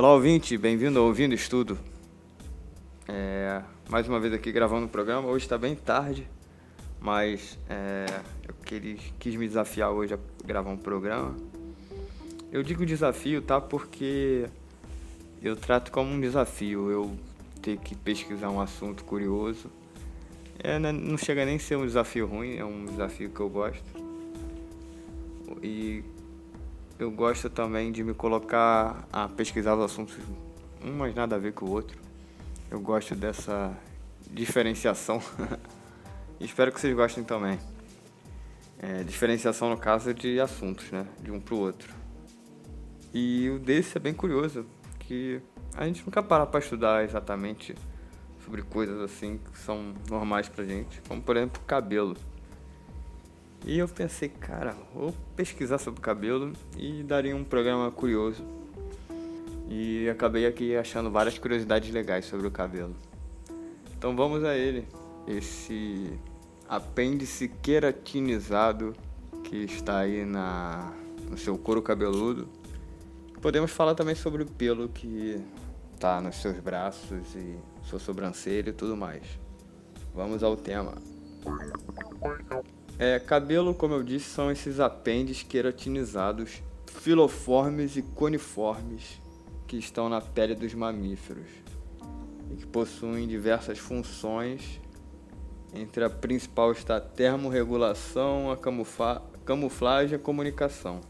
Olá, ouvinte, bem-vindo ao Ouvindo Estudo. É, mais uma vez aqui gravando o programa. Hoje está bem tarde, mas é, eu quis, quis me desafiar hoje a gravar um programa. Eu digo desafio, tá? Porque eu trato como um desafio eu ter que pesquisar um assunto curioso. É, né, não chega nem a ser um desafio ruim, é um desafio que eu gosto. E eu gosto também de me colocar a pesquisar os assuntos, um mais nada a ver com o outro. Eu gosto dessa diferenciação. Espero que vocês gostem também. É, diferenciação no caso de assuntos, né? De um pro outro. E o desse é bem curioso, que a gente nunca para para estudar exatamente sobre coisas assim que são normais pra gente, como por exemplo cabelo. E eu pensei, cara, vou pesquisar sobre cabelo e daria um programa curioso. E acabei aqui achando várias curiosidades legais sobre o cabelo. Então vamos a ele. Esse apêndice queratinizado que está aí na, no seu couro cabeludo. Podemos falar também sobre o pelo que está nos seus braços e sua sobrancelha e tudo mais. Vamos ao tema. É, cabelo, como eu disse, são esses apêndices queratinizados, filoformes e coniformes que estão na pele dos mamíferos e que possuem diversas funções. Entre a principal está a termorregulação, a camuflagem e a comunicação.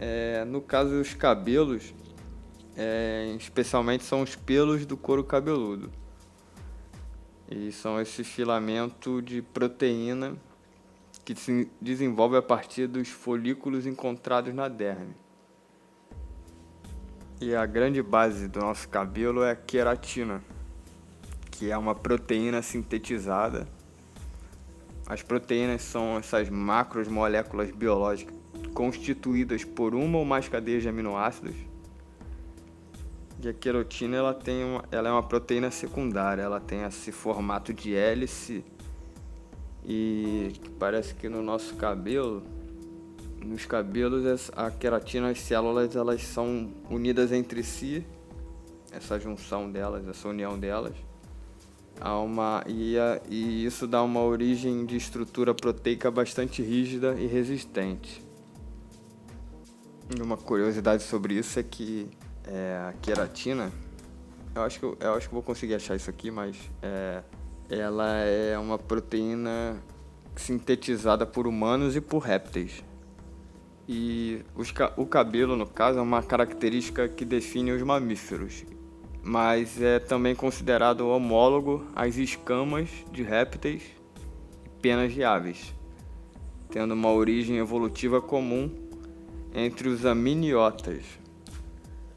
É, no caso dos cabelos, é, especialmente são os pelos do couro cabeludo. E são esse filamento de proteína que se desenvolve a partir dos folículos encontrados na derme. E a grande base do nosso cabelo é a queratina, que é uma proteína sintetizada. As proteínas são essas macromoléculas biológicas constituídas por uma ou mais cadeias de aminoácidos e a queratina ela tem uma, ela é uma proteína secundária, ela tem esse formato de hélice e parece que no nosso cabelo, nos cabelos a queratina, as células elas são unidas entre si, essa junção delas, essa união delas, há uma e, a, e isso dá uma origem de estrutura proteica bastante rígida e resistente. E uma curiosidade sobre isso é que é, a queratina, eu acho, que eu, acho que vou conseguir achar isso aqui, mas é, ela é uma proteína sintetizada por humanos e por répteis. E os, o cabelo, no caso, é uma característica que define os mamíferos, mas é também considerado homólogo às escamas de répteis e penas de aves, tendo uma origem evolutiva comum entre os aminiotas.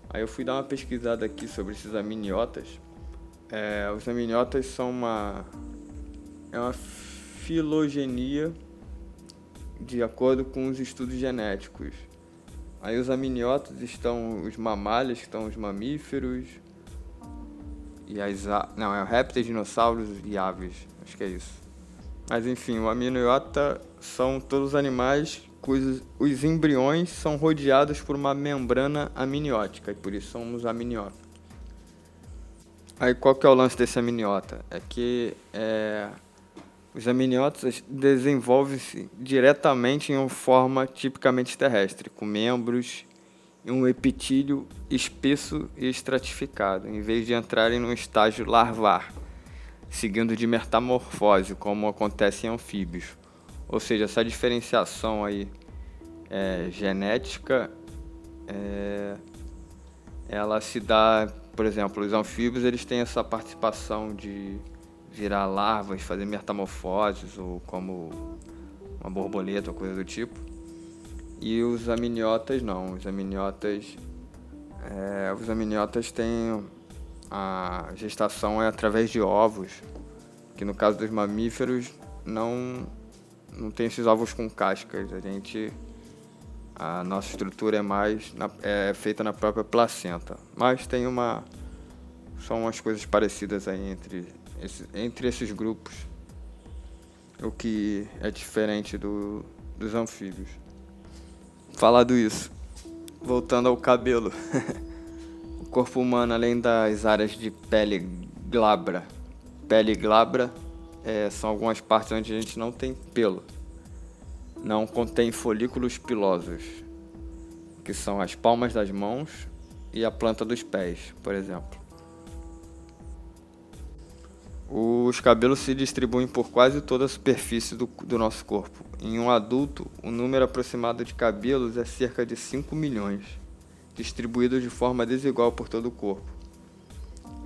Aí eu fui dar uma pesquisada aqui sobre esses aminiotas. É, os aminiotas são uma é uma filogenia de acordo com os estudos genéticos. Aí os aminiotas estão os mamálios, que estão os mamíferos e as não, é répteis, dinossauros e aves. Acho que é isso. Mas enfim, o aminiota são todos os animais os embriões são rodeados por uma membrana amniótica, e por isso somos amnióticos. Aí qual que é o lance desse amniota? É que é, os amniotas desenvolvem-se diretamente em uma forma tipicamente terrestre, com membros e um epitílio espesso e estratificado, em vez de entrarem num estágio larvar, seguindo de metamorfose, como acontece em anfíbios. Ou seja, essa diferenciação aí é, genética, é, ela se dá, por exemplo, os anfíbios eles têm essa participação de virar larvas, fazer metamorfoses ou como uma borboleta ou coisa do tipo. E os aminiotas não, os aminiotas é, os aminiotas têm a gestação é através de ovos, que no caso dos mamíferos não não tem esses ovos com cascas. A gente a nossa estrutura é mais na, é feita na própria placenta, mas tem uma são umas coisas parecidas aí entre esse, entre esses grupos, o que é diferente do, dos anfíbios. Falado isso, voltando ao cabelo. O corpo humano, além das áreas de pele glabra, pele glabra é, são algumas partes onde a gente não tem pelo. Não contém folículos pilosos, que são as palmas das mãos e a planta dos pés, por exemplo. Os cabelos se distribuem por quase toda a superfície do, do nosso corpo. Em um adulto, o número aproximado de cabelos é cerca de 5 milhões, distribuídos de forma desigual por todo o corpo.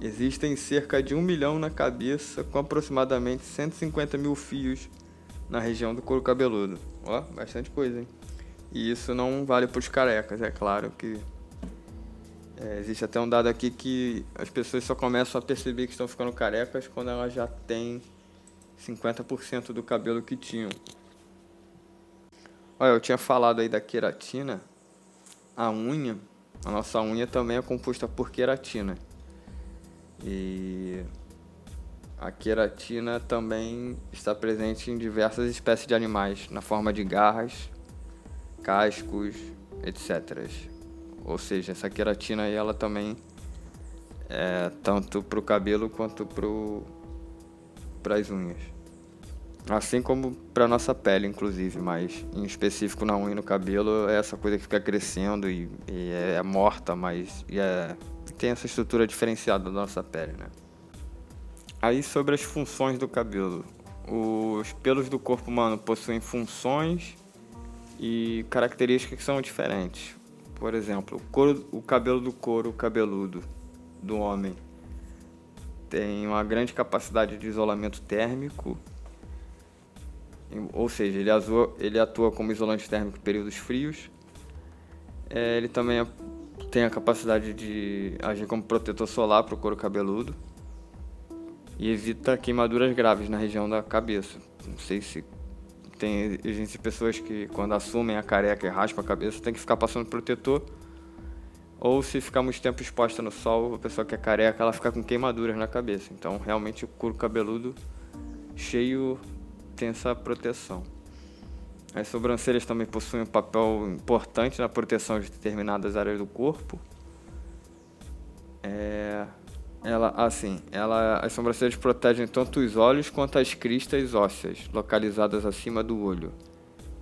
Existem cerca de 1 milhão na cabeça, com aproximadamente 150 mil fios na região do couro cabeludo. Ó, bastante coisa, hein? E isso não vale para os carecas, é claro que é, existe até um dado aqui que as pessoas só começam a perceber que estão ficando carecas quando elas já têm 50% do cabelo que tinham. Olha, eu tinha falado aí da queratina. A unha, a nossa unha também é composta por queratina. E a queratina também está presente em diversas espécies de animais, na forma de garras, cascos, etc. Ou seja, essa queratina aí, ela também é tanto para o cabelo quanto para as unhas. Assim como para nossa pele, inclusive, mas em específico na unha e no cabelo é essa coisa que fica crescendo e, e é morta, mas é, tem essa estrutura diferenciada da nossa pele, né? Aí sobre as funções do cabelo. Os pelos do corpo humano possuem funções e características que são diferentes. Por exemplo, o, couro, o cabelo do couro cabeludo do homem tem uma grande capacidade de isolamento térmico, ou seja, ele, atua, ele atua como isolante térmico em períodos frios. É, ele também é, tem a capacidade de agir como protetor solar para o couro cabeludo e evita queimaduras graves na região da cabeça. Não sei se tem existem pessoas que quando assumem a careca e raspam a cabeça tem que ficar passando protetor. Ou se ficar muito tempo exposta no sol, a pessoa que é careca, ela fica com queimaduras na cabeça. Então, realmente o couro cabeludo cheio tem essa proteção. As sobrancelhas também possuem um papel importante na proteção de determinadas áreas do corpo. É, ela, assim, ela, as sobrancelhas protegem tanto os olhos quanto as cristas ósseas, localizadas acima do olho.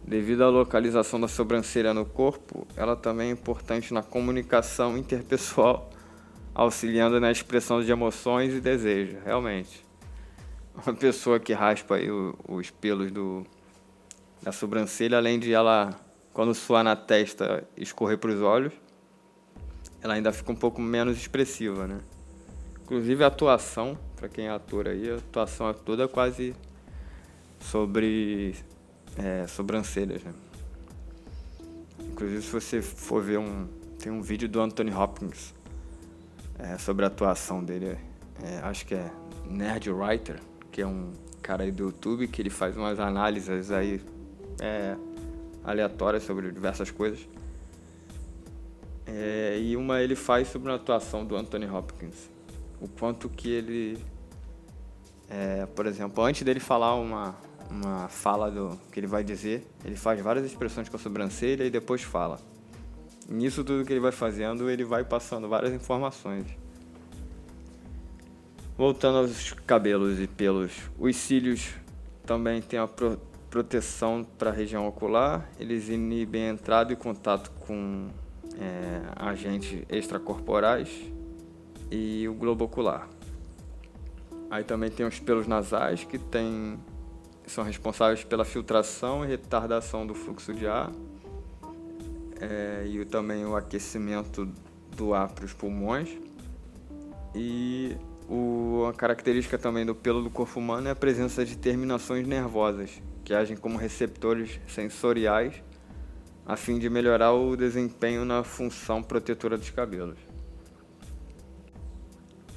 Devido à localização da sobrancelha no corpo, ela também é importante na comunicação interpessoal, auxiliando na expressão de emoções e desejos, realmente. Uma pessoa que raspa os pelos do, da sobrancelha, além de ela, quando suar na testa, escorrer para os olhos, ela ainda fica um pouco menos expressiva, né? Inclusive a atuação, para quem é ator aí, a atuação é toda quase sobre é, sobrancelhas, né? Inclusive se você for ver um. Tem um vídeo do Anthony Hopkins é, sobre a atuação dele. É, acho que é Nerd Writer, que é um cara aí do YouTube que ele faz umas análises aí é, aleatórias sobre diversas coisas. É, e uma ele faz sobre a atuação do Anthony Hopkins o quanto que ele, é, por exemplo, antes dele falar uma, uma fala do que ele vai dizer, ele faz várias expressões com a sobrancelha e depois fala. Nisso tudo que ele vai fazendo, ele vai passando várias informações. Voltando aos cabelos e pelos, os cílios também têm a pro, proteção para a região ocular, eles inibem a entrada e contato com é, agentes extracorporais e o globo ocular. Aí também tem os pelos nasais que tem, são responsáveis pela filtração e retardação do fluxo de ar é, e também o aquecimento do ar para os pulmões. E o, a característica também do pelo do corpo humano é a presença de terminações nervosas que agem como receptores sensoriais a fim de melhorar o desempenho na função protetora dos cabelos.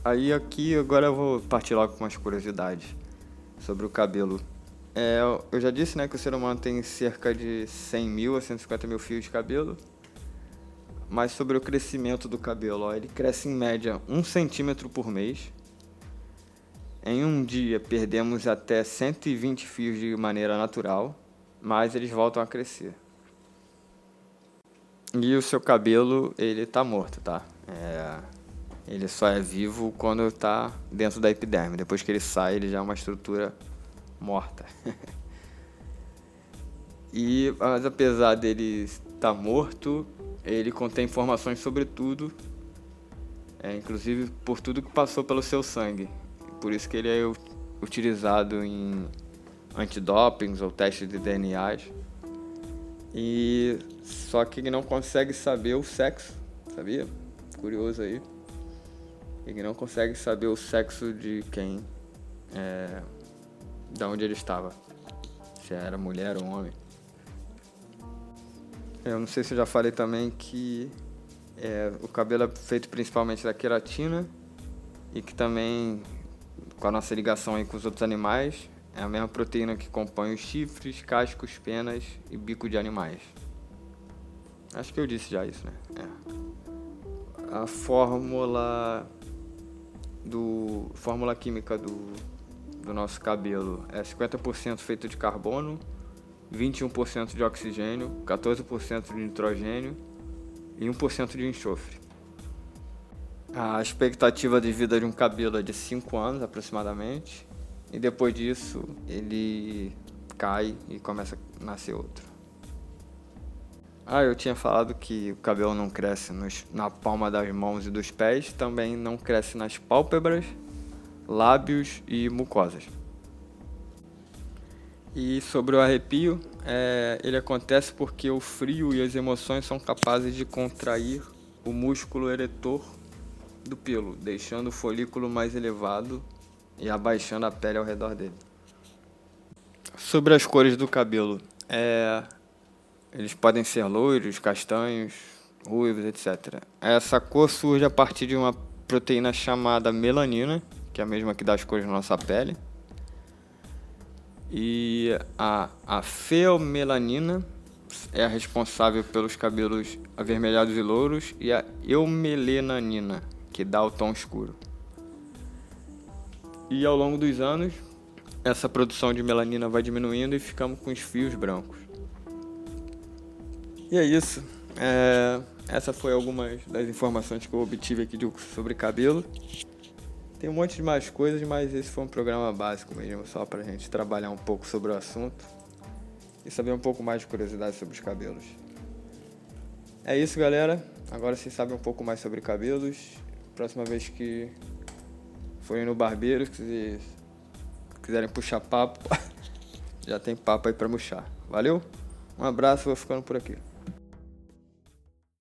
Aí aqui agora eu vou partir logo com umas curiosidades sobre o cabelo. É, eu já disse né, que o ser humano tem cerca de 100 mil a 150 mil fios de cabelo. Mas sobre o crescimento do cabelo, ó, ele cresce em média 1 centímetro por mês. Em um dia perdemos até 120 fios de maneira natural, mas eles voltam a crescer. E o seu cabelo, ele tá morto, tá? É Ele só é vivo quando está dentro da epiderme. Depois que ele sai, ele já é uma estrutura morta. e mas apesar dele estar morto, ele contém informações sobre tudo, é, inclusive por tudo que passou pelo seu sangue. Por isso que ele é utilizado em antidopings ou testes de DNAs. E só que ele não consegue saber o sexo, sabia? Curioso aí. Ele não consegue saber o sexo de quem, é, da onde ele estava, se era mulher ou homem. Eu não sei se eu já falei também que é, o cabelo é feito principalmente da queratina e que também com a nossa ligação aí com os outros animais é a mesma proteína que compõe os chifres, cascos, penas e bico de animais. Acho que eu disse já isso, né? É. A fórmula do fórmula química do, do nosso cabelo é 50% feito de carbono, 21% de oxigênio, 14% de nitrogênio e 1% de enxofre. A expectativa de vida de um cabelo é de 5 anos aproximadamente, e depois disso ele cai e começa a nascer outro. Ah, eu tinha falado que o cabelo não cresce nos, na palma das mãos e dos pés, também não cresce nas pálpebras, lábios e mucosas. E sobre o arrepio, é, ele acontece porque o frio e as emoções são capazes de contrair o músculo eretor do pelo, deixando o folículo mais elevado e abaixando a pele ao redor dele. Sobre as cores do cabelo, é, eles podem ser loiros, castanhos, ruivos, etc. Essa cor surge a partir de uma proteína chamada melanina, que é a mesma que dá as cores na nossa pele. E a, a feomelanina é a responsável pelos cabelos avermelhados e louros, e a eumelanina, que dá o tom escuro. E ao longo dos anos, essa produção de melanina vai diminuindo e ficamos com os fios brancos. E é isso. É, essa foi algumas das informações que eu obtive aqui sobre cabelo. Tem um monte de mais coisas, mas esse foi um programa básico mesmo, só pra gente trabalhar um pouco sobre o assunto e saber um pouco mais de curiosidade sobre os cabelos. É isso, galera. Agora vocês sabem um pouco mais sobre cabelos. Próxima vez que forem no barbeiro, se quiserem puxar papo, já tem papo aí pra murchar. Valeu? Um abraço, vou ficando por aqui.